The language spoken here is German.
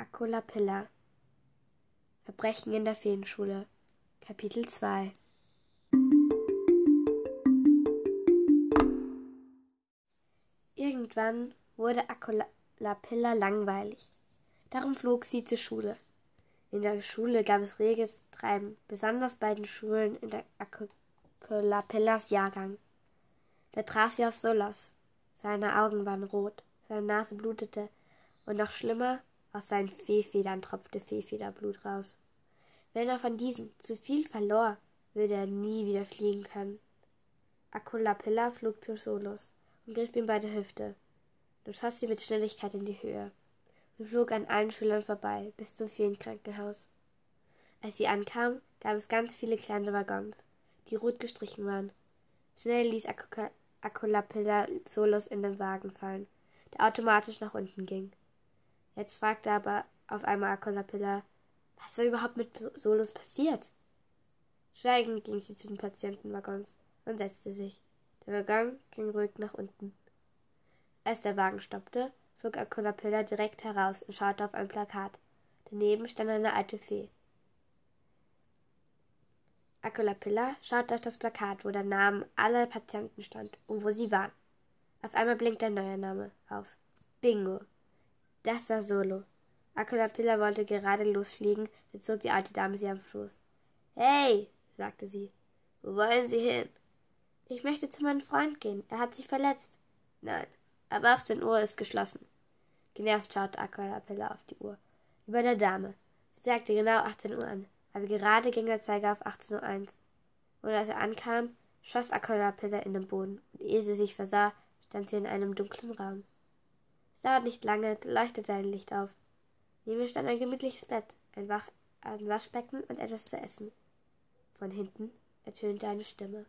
Akolapilla Verbrechen in der Feenschule Kapitel 2 Irgendwann wurde Akolapilla langweilig. Darum flog sie zur Schule. In der Schule gab es reges Treiben, besonders bei den Schulen in der Akolapillas Jahrgang. Da traf sie auf Solas. Seine Augen waren rot, seine Nase blutete und noch schlimmer, aus seinen Fehlfedern tropfte Fehlfederblut raus. Wenn er von diesem zu viel verlor, würde er nie wieder fliegen können. Akulapilla flog zu Solos und griff ihm bei der Hüfte. Dann schoss sie mit Schnelligkeit in die Höhe und flog an allen Schülern vorbei bis zum Feenkrankenhaus. Als sie ankam, gab es ganz viele kleine Waggons, die rot gestrichen waren. Schnell ließ Akulapilla Solos in den Wagen fallen, der automatisch nach unten ging. Jetzt fragte aber auf einmal Akolapilla, was war überhaupt mit Solos passiert? Schweigend ging sie zu den Patientenwaggons und setzte sich. Der Waggon ging ruhig nach unten. Als der Wagen stoppte, flog Akolapilla direkt heraus und schaute auf ein Plakat. Daneben stand eine alte Fee. Akolapilla schaute auf das Plakat, wo der Name aller Patienten stand und wo sie waren. Auf einmal blinkte ein neuer Name auf. Bingo. Das war Solo. Akolapilla wollte gerade losfliegen, da zog die alte Dame sie am Fuß. Hey, sagte sie, wo wollen Sie hin? Ich möchte zu meinem Freund gehen. Er hat sich verletzt. Nein, ab 18 Uhr ist geschlossen. Genervt schaute Akolapilla auf die Uhr. Über der Dame. Sie sagte genau 18 Uhr an, aber gerade ging der Zeiger auf 18.01 Uhr. Und als er ankam, schoss Akolapilla in den Boden, und ehe sie sich versah, stand sie in einem dunklen Raum. Es dauert nicht lange, leuchtete ein Licht auf. Neben ihr stand ein gemütliches Bett, ein, Wach ein Waschbecken und etwas zu essen. Von hinten ertönte eine Stimme.